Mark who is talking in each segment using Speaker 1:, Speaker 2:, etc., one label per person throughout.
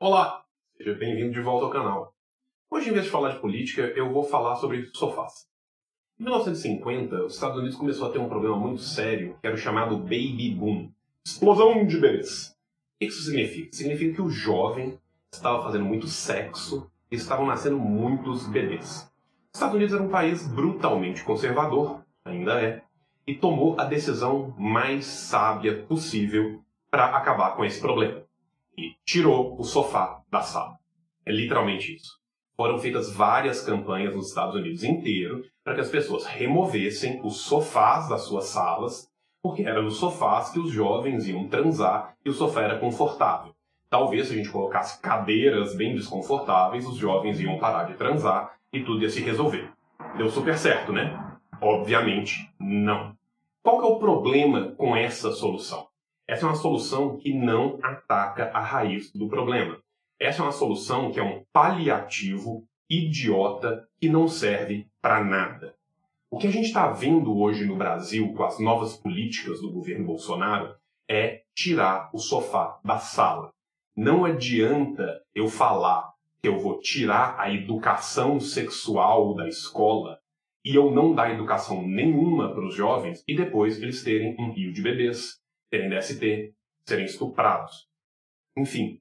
Speaker 1: Olá, seja bem-vindo de volta ao canal. Hoje, em vez de falar de política, eu vou falar sobre sofás. Em 1950, os Estados Unidos começou a ter um problema muito sério, que era o chamado Baby Boom explosão de bebês. O que isso significa? Significa que o jovem estava fazendo muito sexo e estavam nascendo muitos bebês. Os Estados Unidos era um país brutalmente conservador, ainda é, e tomou a decisão mais sábia possível para acabar com esse problema. E tirou o sofá da sala. É literalmente isso. Foram feitas várias campanhas nos Estados Unidos inteiro para que as pessoas removessem os sofás das suas salas, porque era nos sofás que os jovens iam transar e o sofá era confortável. Talvez se a gente colocasse cadeiras bem desconfortáveis, os jovens iam parar de transar e tudo ia se resolver. Deu super certo, né? Obviamente, não. Qual é o problema com essa solução? Essa é uma solução que não ataca a raiz do problema. Essa é uma solução que é um paliativo idiota que não serve para nada. O que a gente está vendo hoje no Brasil com as novas políticas do governo Bolsonaro é tirar o sofá da sala. Não adianta eu falar que eu vou tirar a educação sexual da escola e eu não dar educação nenhuma para os jovens e depois eles terem um rio de bebês, terem DST, serem estuprados. Enfim,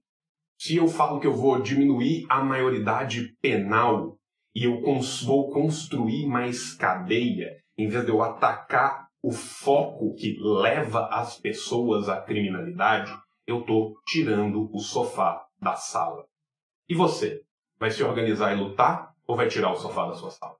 Speaker 1: se eu falo que eu vou diminuir a maioridade penal e eu cons vou construir mais cadeia, em vez de eu atacar o foco que leva as pessoas à criminalidade, eu estou tirando o sofá da sala. E você? Vai se organizar e lutar ou vai tirar o sofá da sua sala?